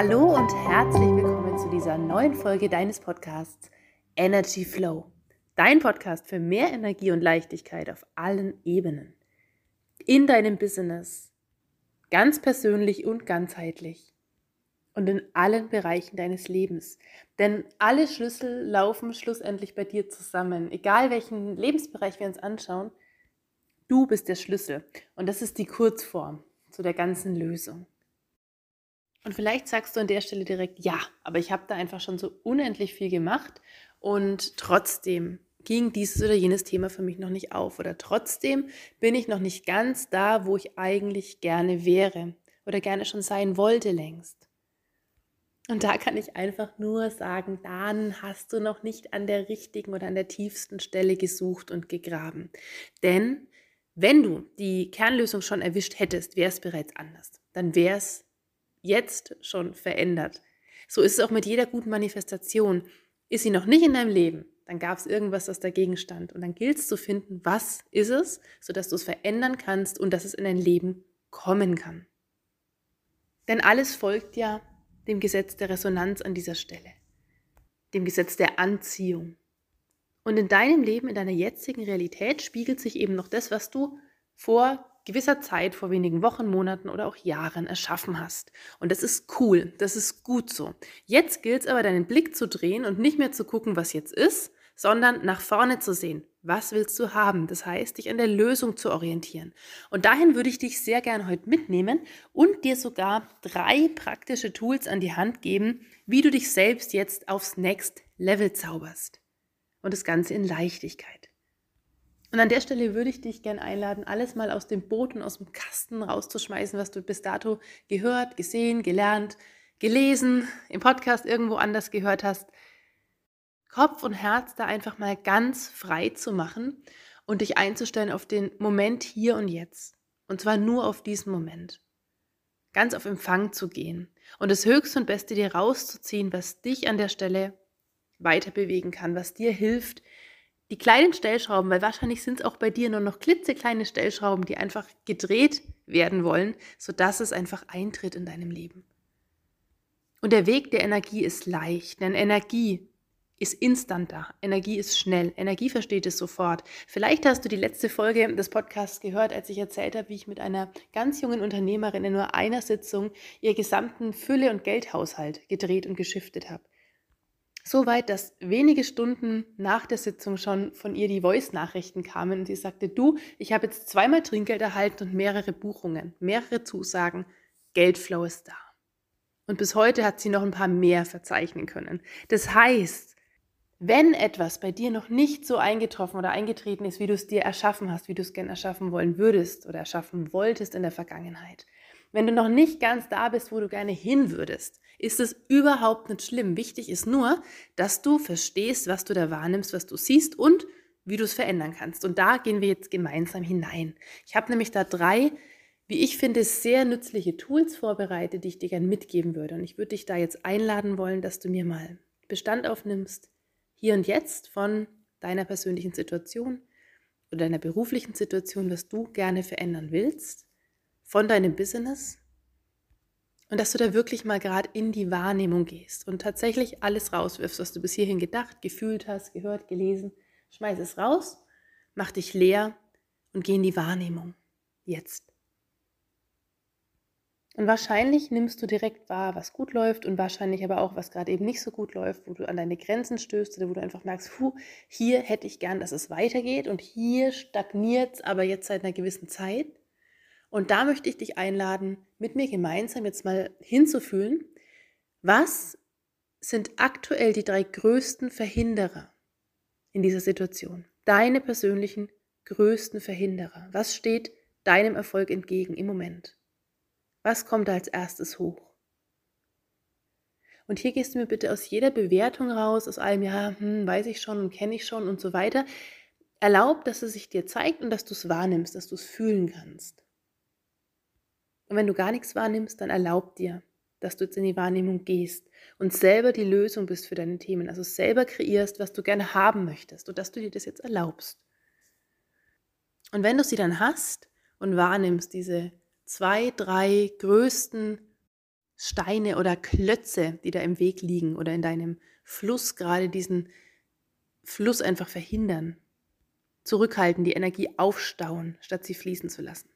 Hallo und herzlich willkommen zu dieser neuen Folge deines Podcasts Energy Flow. Dein Podcast für mehr Energie und Leichtigkeit auf allen Ebenen. In deinem Business, ganz persönlich und ganzheitlich. Und in allen Bereichen deines Lebens. Denn alle Schlüssel laufen schlussendlich bei dir zusammen. Egal welchen Lebensbereich wir uns anschauen, du bist der Schlüssel. Und das ist die Kurzform zu der ganzen Lösung. Und vielleicht sagst du an der Stelle direkt, ja, aber ich habe da einfach schon so unendlich viel gemacht und trotzdem ging dieses oder jenes Thema für mich noch nicht auf oder trotzdem bin ich noch nicht ganz da, wo ich eigentlich gerne wäre oder gerne schon sein wollte längst. Und da kann ich einfach nur sagen, dann hast du noch nicht an der richtigen oder an der tiefsten Stelle gesucht und gegraben. Denn wenn du die Kernlösung schon erwischt hättest, wäre es bereits anders. Dann wäre es jetzt schon verändert. So ist es auch mit jeder guten Manifestation. Ist sie noch nicht in deinem Leben, dann gab es irgendwas, das dagegen stand. Und dann gilt es zu finden, was ist es, sodass du es verändern kannst und dass es in dein Leben kommen kann. Denn alles folgt ja dem Gesetz der Resonanz an dieser Stelle, dem Gesetz der Anziehung. Und in deinem Leben, in deiner jetzigen Realität spiegelt sich eben noch das, was du vor gewisser Zeit, vor wenigen Wochen, Monaten oder auch Jahren erschaffen hast. Und das ist cool, das ist gut so. Jetzt gilt es aber, deinen Blick zu drehen und nicht mehr zu gucken, was jetzt ist, sondern nach vorne zu sehen. Was willst du haben? Das heißt, dich an der Lösung zu orientieren. Und dahin würde ich dich sehr gern heute mitnehmen und dir sogar drei praktische Tools an die Hand geben, wie du dich selbst jetzt aufs Next Level zauberst. Und das Ganze in Leichtigkeit. Und an der Stelle würde ich dich gerne einladen, alles mal aus dem Boot und aus dem Kasten rauszuschmeißen, was du bis dato gehört, gesehen, gelernt, gelesen, im Podcast irgendwo anders gehört hast. Kopf und Herz da einfach mal ganz frei zu machen und dich einzustellen auf den Moment hier und jetzt. Und zwar nur auf diesen Moment. Ganz auf Empfang zu gehen und das Höchste und Beste dir rauszuziehen, was dich an der Stelle weiter bewegen kann, was dir hilft, die kleinen Stellschrauben, weil wahrscheinlich sind es auch bei dir nur noch klitzekleine Stellschrauben, die einfach gedreht werden wollen, sodass es einfach eintritt in deinem Leben. Und der Weg der Energie ist leicht, denn Energie ist instant da. Energie ist schnell. Energie versteht es sofort. Vielleicht hast du die letzte Folge des Podcasts gehört, als ich erzählt habe, wie ich mit einer ganz jungen Unternehmerin in nur einer Sitzung ihr gesamten Fülle- und Geldhaushalt gedreht und geschiftet habe. So weit, dass wenige Stunden nach der Sitzung schon von ihr die Voice-Nachrichten kamen und sie sagte, du, ich habe jetzt zweimal Trinkgeld erhalten und mehrere Buchungen, mehrere Zusagen, Geldflow ist da. Und bis heute hat sie noch ein paar mehr verzeichnen können. Das heißt, wenn etwas bei dir noch nicht so eingetroffen oder eingetreten ist, wie du es dir erschaffen hast, wie du es gern erschaffen wollen würdest oder erschaffen wolltest in der Vergangenheit, wenn du noch nicht ganz da bist, wo du gerne hin würdest, ist es überhaupt nicht schlimm. Wichtig ist nur, dass du verstehst, was du da wahrnimmst, was du siehst und wie du es verändern kannst. Und da gehen wir jetzt gemeinsam hinein. Ich habe nämlich da drei, wie ich finde, sehr nützliche Tools vorbereitet, die ich dir gerne mitgeben würde. Und ich würde dich da jetzt einladen wollen, dass du mir mal Bestand aufnimmst, hier und jetzt von deiner persönlichen Situation oder deiner beruflichen Situation, was du gerne verändern willst von deinem Business und dass du da wirklich mal gerade in die Wahrnehmung gehst und tatsächlich alles rauswirfst, was du bis hierhin gedacht, gefühlt hast, gehört, gelesen. Schmeiß es raus, mach dich leer und geh in die Wahrnehmung. Jetzt. Und wahrscheinlich nimmst du direkt wahr, was gut läuft und wahrscheinlich aber auch, was gerade eben nicht so gut läuft, wo du an deine Grenzen stößt oder wo du einfach merkst, puh, hier hätte ich gern, dass es weitergeht und hier stagniert es aber jetzt seit einer gewissen Zeit. Und da möchte ich dich einladen, mit mir gemeinsam jetzt mal hinzufühlen, was sind aktuell die drei größten Verhinderer in dieser Situation? Deine persönlichen größten Verhinderer. Was steht deinem Erfolg entgegen im Moment? Was kommt als erstes hoch? Und hier gehst du mir bitte aus jeder Bewertung raus, aus allem, ja, hm, weiß ich schon und kenne ich schon und so weiter. Erlaub, dass es sich dir zeigt und dass du es wahrnimmst, dass du es fühlen kannst. Und wenn du gar nichts wahrnimmst, dann erlaub dir, dass du jetzt in die Wahrnehmung gehst und selber die Lösung bist für deine Themen, also selber kreierst, was du gerne haben möchtest und dass du dir das jetzt erlaubst. Und wenn du sie dann hast und wahrnimmst, diese zwei, drei größten Steine oder Klötze, die da im Weg liegen oder in deinem Fluss gerade diesen Fluss einfach verhindern, zurückhalten, die Energie aufstauen, statt sie fließen zu lassen.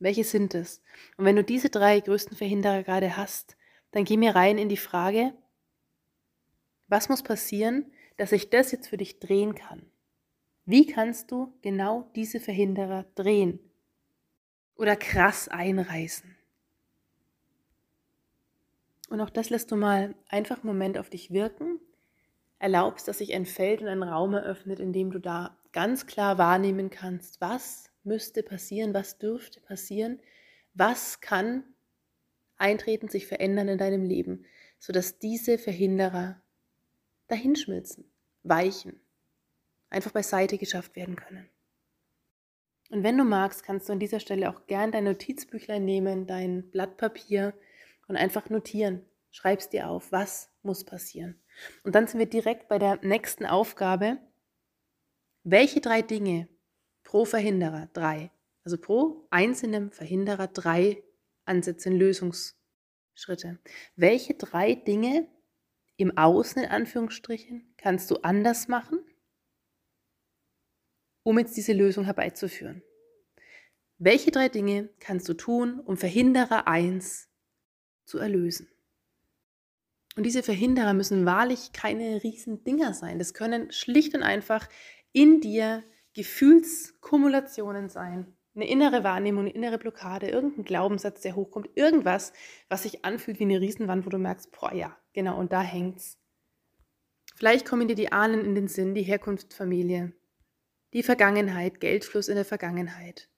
Welche sind es? Und wenn du diese drei größten Verhinderer gerade hast, dann geh mir rein in die Frage, was muss passieren, dass ich das jetzt für dich drehen kann? Wie kannst du genau diese Verhinderer drehen oder krass einreißen? Und auch das lässt du mal einfach einen Moment auf dich wirken. Erlaubst, dass sich ein Feld und ein Raum eröffnet, in dem du da ganz klar wahrnehmen kannst, was müsste passieren, was dürfte passieren, was kann eintreten, sich verändern in deinem Leben, sodass diese Verhinderer dahinschmilzen, weichen, einfach beiseite geschafft werden können. Und wenn du magst, kannst du an dieser Stelle auch gern dein Notizbüchlein nehmen, dein Blatt Papier und einfach notieren. Schreib's dir auf, was muss passieren. Und dann sind wir direkt bei der nächsten Aufgabe. Welche drei Dinge pro Verhinderer, drei, also pro einzelnem Verhinderer drei Ansätze, Lösungsschritte. Welche drei Dinge im Außen in Anführungsstrichen kannst du anders machen, um jetzt diese Lösung herbeizuführen? Welche drei Dinge kannst du tun, um Verhinderer 1 zu erlösen? Und diese Verhinderer müssen wahrlich keine riesen Dinger sein. Das können schlicht und einfach in dir Gefühlskumulationen sein. Eine innere Wahrnehmung, eine innere Blockade, irgendein Glaubenssatz, der hochkommt, irgendwas, was sich anfühlt wie eine Riesenwand, wo du merkst, boah ja, genau, und da hängt's. Vielleicht kommen dir die Ahnen in den Sinn, die Herkunftsfamilie, die Vergangenheit, Geldfluss in der Vergangenheit.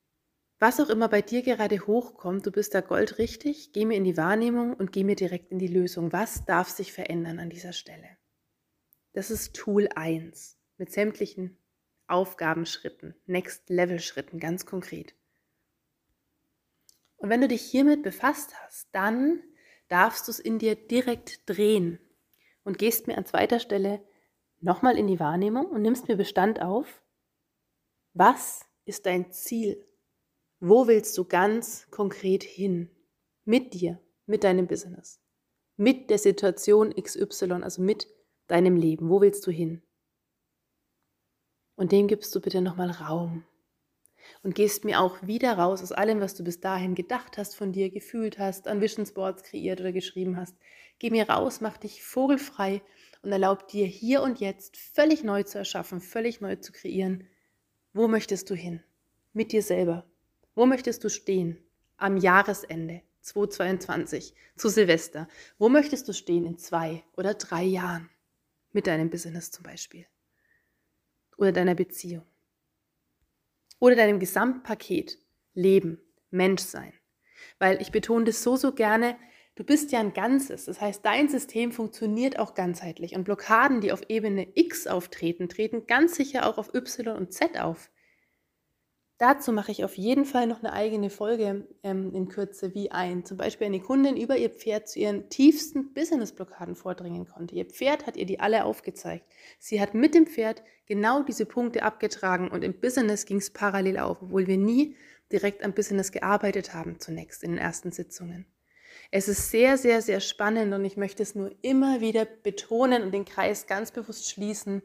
Was auch immer bei dir gerade hochkommt, du bist da goldrichtig, geh mir in die Wahrnehmung und geh mir direkt in die Lösung. Was darf sich verändern an dieser Stelle? Das ist Tool 1 mit sämtlichen Aufgabenschritten, Next-Level-Schritten, ganz konkret. Und wenn du dich hiermit befasst hast, dann darfst du es in dir direkt drehen und gehst mir an zweiter Stelle nochmal in die Wahrnehmung und nimmst mir Bestand auf, was ist dein Ziel wo willst du ganz konkret hin? Mit dir, mit deinem Business, mit der Situation XY, also mit deinem Leben. Wo willst du hin? Und dem gibst du bitte nochmal Raum. Und gehst mir auch wieder raus aus allem, was du bis dahin gedacht hast, von dir gefühlt hast, an Visionsboards kreiert oder geschrieben hast. Geh mir raus, mach dich vogelfrei und erlaub dir hier und jetzt völlig neu zu erschaffen, völlig neu zu kreieren. Wo möchtest du hin? Mit dir selber. Wo möchtest du stehen am Jahresende 2022 zu Silvester? Wo möchtest du stehen in zwei oder drei Jahren mit deinem Business zum Beispiel? Oder deiner Beziehung? Oder deinem Gesamtpaket Leben, Menschsein? Weil ich betone das so, so gerne, du bist ja ein Ganzes. Das heißt, dein System funktioniert auch ganzheitlich. Und Blockaden, die auf Ebene X auftreten, treten ganz sicher auch auf Y und Z auf. Dazu mache ich auf jeden Fall noch eine eigene Folge ähm, in Kürze, wie ein zum Beispiel eine Kundin über ihr Pferd zu ihren tiefsten Business-Blockaden vordringen konnte. Ihr Pferd hat ihr die alle aufgezeigt. Sie hat mit dem Pferd genau diese Punkte abgetragen und im Business ging es parallel auf, obwohl wir nie direkt am Business gearbeitet haben zunächst in den ersten Sitzungen. Es ist sehr, sehr, sehr spannend und ich möchte es nur immer wieder betonen und den Kreis ganz bewusst schließen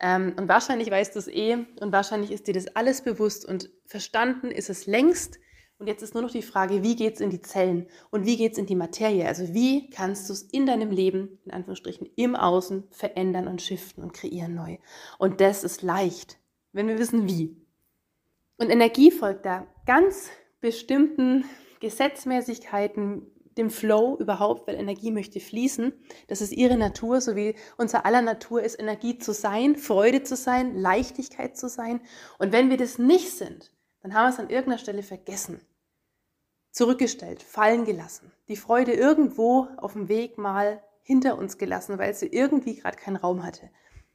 ähm, und wahrscheinlich weißt du es eh und wahrscheinlich ist dir das alles bewusst und verstanden ist es längst. Und jetzt ist nur noch die Frage, wie geht es in die Zellen und wie geht es in die Materie? Also wie kannst du es in deinem Leben, in Anführungsstrichen, im Außen verändern und shiften und kreieren neu? Und das ist leicht, wenn wir wissen wie. Und Energie folgt da ganz bestimmten Gesetzmäßigkeiten, dem Flow überhaupt, weil Energie möchte fließen. Das ist ihre Natur, so wie unser aller Natur ist, Energie zu sein, Freude zu sein, Leichtigkeit zu sein. Und wenn wir das nicht sind, dann haben wir es an irgendeiner Stelle vergessen, zurückgestellt, fallen gelassen, die Freude irgendwo auf dem Weg mal hinter uns gelassen, weil sie irgendwie gerade keinen Raum hatte.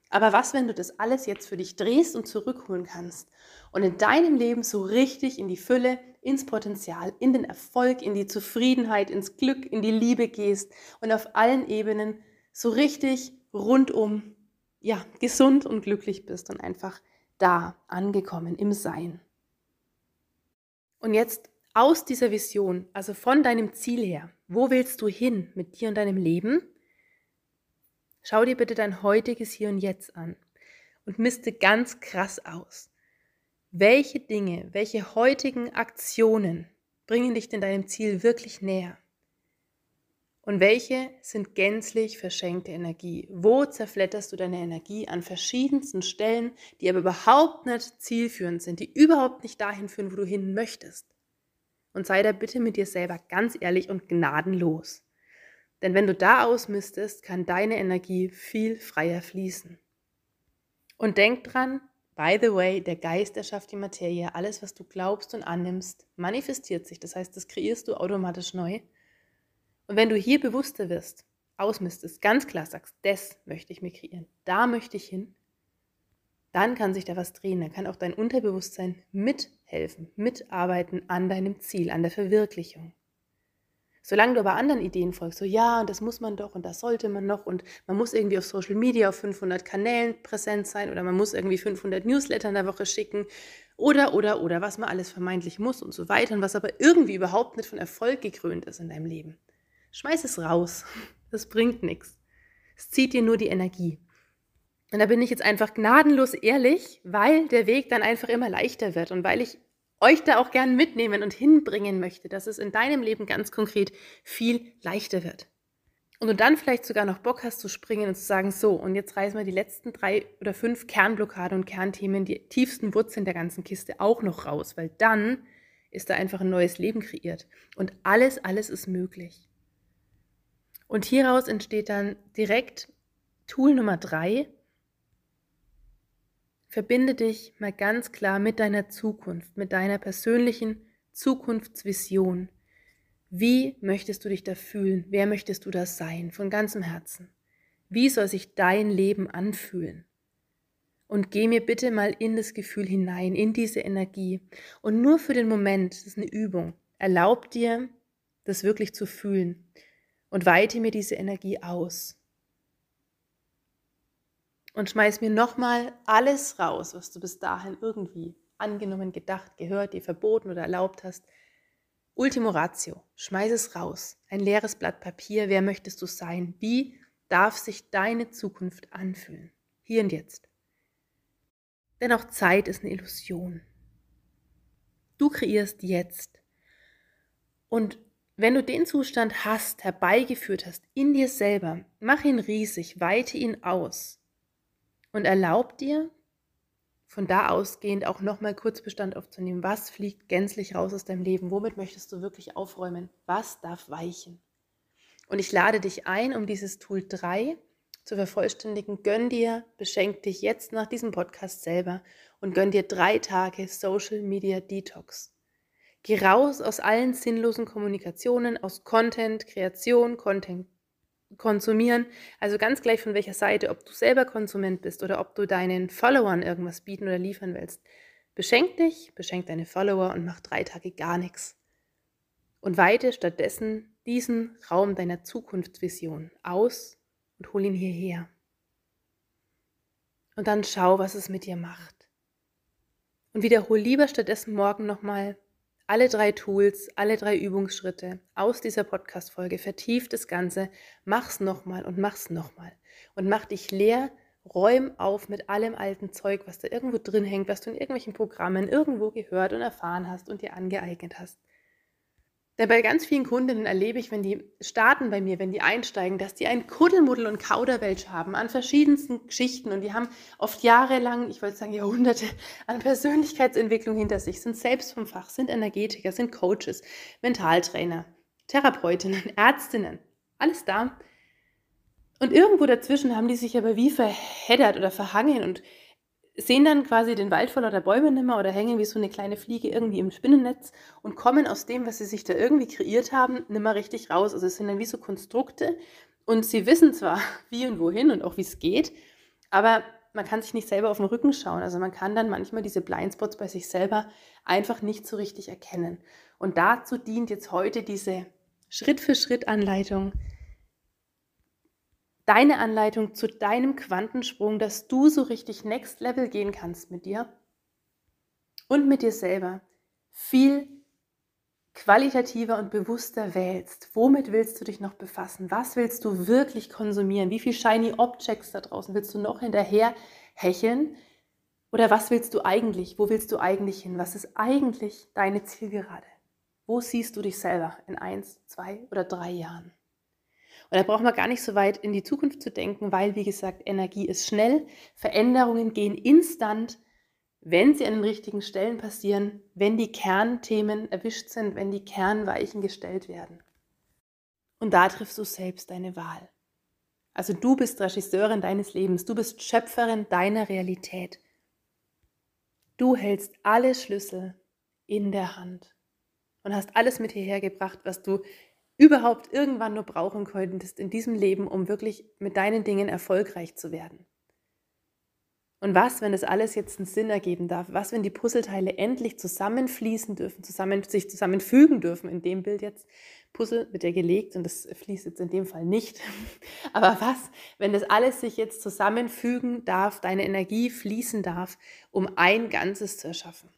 Aber was, wenn du das alles jetzt für dich drehst und zurückholen kannst und in deinem Leben so richtig in die Fülle, ins Potenzial, in den Erfolg, in die Zufriedenheit, ins Glück, in die Liebe gehst und auf allen Ebenen so richtig rundum, ja, gesund und glücklich bist und einfach da angekommen im Sein. Und jetzt aus dieser Vision, also von deinem Ziel her, Wo willst du hin mit dir und deinem Leben? Schau dir bitte dein heutiges Hier und Jetzt an und misste ganz krass aus. Welche Dinge, welche heutigen Aktionen bringen dich denn deinem Ziel wirklich näher? Und welche sind gänzlich verschenkte Energie? Wo zerfletterst du deine Energie an verschiedensten Stellen, die aber überhaupt nicht zielführend sind, die überhaupt nicht dahin führen, wo du hin möchtest? Und sei da bitte mit dir selber ganz ehrlich und gnadenlos. Denn wenn du da ausmistest, kann deine Energie viel freier fließen. Und denk dran, by the way, der Geist erschafft die Materie. Alles, was du glaubst und annimmst, manifestiert sich. Das heißt, das kreierst du automatisch neu. Und wenn du hier bewusster wirst, ausmistest, ganz klar sagst, das möchte ich mir kreieren, da möchte ich hin, dann kann sich da was drehen. Dann kann auch dein Unterbewusstsein mithelfen, mitarbeiten an deinem Ziel, an der Verwirklichung. Solange du aber anderen Ideen folgst, so ja, und das muss man doch und das sollte man noch und man muss irgendwie auf Social Media auf 500 Kanälen präsent sein oder man muss irgendwie 500 Newsletter in der Woche schicken oder, oder, oder, was man alles vermeintlich muss und so weiter und was aber irgendwie überhaupt nicht von Erfolg gekrönt ist in deinem Leben. Schmeiß es raus. Das bringt nichts. Es zieht dir nur die Energie. Und da bin ich jetzt einfach gnadenlos ehrlich, weil der Weg dann einfach immer leichter wird und weil ich euch da auch gern mitnehmen und hinbringen möchte, dass es in deinem Leben ganz konkret viel leichter wird. Und du dann vielleicht sogar noch Bock hast zu springen und zu sagen, so, und jetzt reißen wir die letzten drei oder fünf Kernblockaden und Kernthemen, die tiefsten Wurzeln der ganzen Kiste auch noch raus, weil dann ist da einfach ein neues Leben kreiert. Und alles, alles ist möglich. Und hieraus entsteht dann direkt Tool Nummer drei. Verbinde dich mal ganz klar mit deiner Zukunft, mit deiner persönlichen Zukunftsvision. Wie möchtest du dich da fühlen? Wer möchtest du da sein? Von ganzem Herzen. Wie soll sich dein Leben anfühlen? Und geh mir bitte mal in das Gefühl hinein, in diese Energie. Und nur für den Moment, das ist eine Übung, erlaub dir, das wirklich zu fühlen und weite mir diese Energie aus. Und schmeiß mir nochmal alles raus, was du bis dahin irgendwie angenommen, gedacht, gehört, dir verboten oder erlaubt hast. Ultimo Ratio, schmeiß es raus. Ein leeres Blatt Papier, wer möchtest du sein? Wie darf sich deine Zukunft anfühlen? Hier und jetzt. Denn auch Zeit ist eine Illusion. Du kreierst jetzt. Und wenn du den Zustand hast, herbeigeführt hast, in dir selber, mach ihn riesig, weite ihn aus und erlaub dir, von da ausgehend auch nochmal kurz Bestand aufzunehmen. Was fliegt gänzlich raus aus deinem Leben? Womit möchtest du wirklich aufräumen? Was darf weichen? Und ich lade dich ein, um dieses Tool 3 zu vervollständigen. Gönn dir, beschenk dich jetzt nach diesem Podcast selber und gönn dir drei Tage Social Media Detox. Geh raus aus allen sinnlosen Kommunikationen, aus Content, Kreation, Content konsumieren. Also ganz gleich von welcher Seite, ob du selber Konsument bist oder ob du deinen Followern irgendwas bieten oder liefern willst. Beschenk dich, beschenk deine Follower und mach drei Tage gar nichts. Und weite stattdessen diesen Raum deiner Zukunftsvision aus und hol ihn hierher. Und dann schau, was es mit dir macht. Und wiederhol lieber stattdessen morgen nochmal, alle drei Tools, alle drei Übungsschritte aus dieser Podcast-Folge, vertief das Ganze, mach's nochmal und mach's nochmal. Und mach dich leer, räum auf mit allem alten Zeug, was da irgendwo drin hängt, was du in irgendwelchen Programmen irgendwo gehört und erfahren hast und dir angeeignet hast. Denn bei ganz vielen Kundinnen erlebe ich, wenn die starten bei mir, wenn die einsteigen, dass die ein Kuddelmuddel und Kauderwelsch haben an verschiedensten Geschichten und die haben oft jahrelang, ich wollte sagen Jahrhunderte, an Persönlichkeitsentwicklung hinter sich, sind selbst vom Fach, sind Energetiker, sind Coaches, Mentaltrainer, Therapeutinnen, Ärztinnen, alles da. Und irgendwo dazwischen haben die sich aber wie verheddert oder verhangen und sehen dann quasi den Wald voller der Bäume nimmer oder hängen wie so eine kleine Fliege irgendwie im Spinnennetz und kommen aus dem, was sie sich da irgendwie kreiert haben, nimmer richtig raus. Also es sind dann wie so Konstrukte und sie wissen zwar wie und wohin und auch wie es geht, aber man kann sich nicht selber auf den Rücken schauen. Also man kann dann manchmal diese Blindspots bei sich selber einfach nicht so richtig erkennen. Und dazu dient jetzt heute diese Schritt-für-Schritt-Anleitung, deine Anleitung zu deinem Quantensprung, dass du so richtig Next Level gehen kannst mit dir und mit dir selber. Viel qualitativer und bewusster wählst. Womit willst du dich noch befassen? Was willst du wirklich konsumieren? Wie viel shiny Objects da draußen willst du noch hinterher hecheln? Oder was willst du eigentlich? Wo willst du eigentlich hin? Was ist eigentlich deine Zielgerade? Wo siehst du dich selber in eins, zwei oder drei Jahren? Und da braucht man gar nicht so weit in die Zukunft zu denken, weil, wie gesagt, Energie ist schnell, Veränderungen gehen instant wenn sie an den richtigen Stellen passieren, wenn die Kernthemen erwischt sind, wenn die Kernweichen gestellt werden. Und da triffst du selbst deine Wahl. Also du bist Regisseurin deines Lebens, du bist Schöpferin deiner Realität. Du hältst alle Schlüssel in der Hand und hast alles mit hierher gebracht, was du überhaupt irgendwann nur brauchen könntest in diesem Leben, um wirklich mit deinen Dingen erfolgreich zu werden. Und was, wenn das alles jetzt einen Sinn ergeben darf? Was, wenn die Puzzleteile endlich zusammenfließen dürfen, zusammen, sich zusammenfügen dürfen? In dem Bild jetzt, Puzzle wird ja gelegt und das fließt jetzt in dem Fall nicht. Aber was, wenn das alles sich jetzt zusammenfügen darf, deine Energie fließen darf, um ein Ganzes zu erschaffen?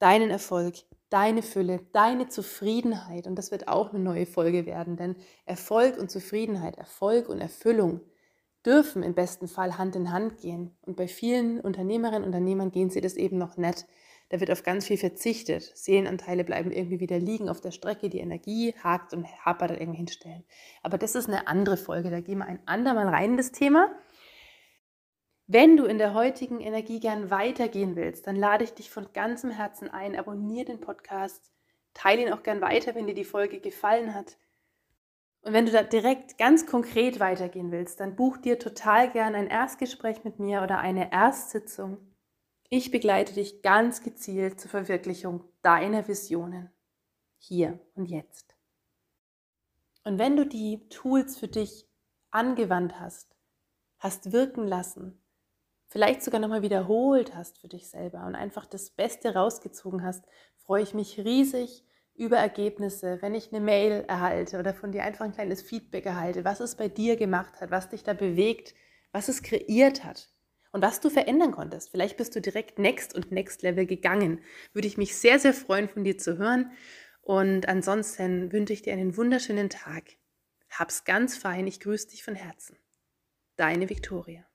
Deinen Erfolg, deine Fülle, deine Zufriedenheit. Und das wird auch eine neue Folge werden, denn Erfolg und Zufriedenheit, Erfolg und Erfüllung dürfen im besten Fall Hand in Hand gehen. Und bei vielen Unternehmerinnen und Unternehmern gehen sie das eben noch nicht. Da wird auf ganz viel verzichtet. Seelenanteile bleiben irgendwie wieder liegen auf der Strecke, die Energie hakt und hapert irgendwie hinstellen. Aber das ist eine andere Folge, da gehen wir ein andermal rein in das Thema. Wenn du in der heutigen Energie gern weitergehen willst, dann lade ich dich von ganzem Herzen ein, abonniere den Podcast, teile ihn auch gern weiter, wenn dir die Folge gefallen hat. Und wenn du da direkt ganz konkret weitergehen willst, dann buch dir total gern ein Erstgespräch mit mir oder eine Erstsitzung. Ich begleite dich ganz gezielt zur Verwirklichung deiner Visionen. Hier und jetzt. Und wenn du die Tools für dich angewandt hast, hast wirken lassen, vielleicht sogar nochmal wiederholt hast für dich selber und einfach das Beste rausgezogen hast, freue ich mich riesig über Ergebnisse, wenn ich eine Mail erhalte oder von dir einfach ein kleines Feedback erhalte, was es bei dir gemacht hat, was dich da bewegt, was es kreiert hat und was du verändern konntest. Vielleicht bist du direkt Next und Next Level gegangen. Würde ich mich sehr, sehr freuen, von dir zu hören. Und ansonsten wünsche ich dir einen wunderschönen Tag. Hab's ganz fein. Ich grüße dich von Herzen. Deine Viktoria.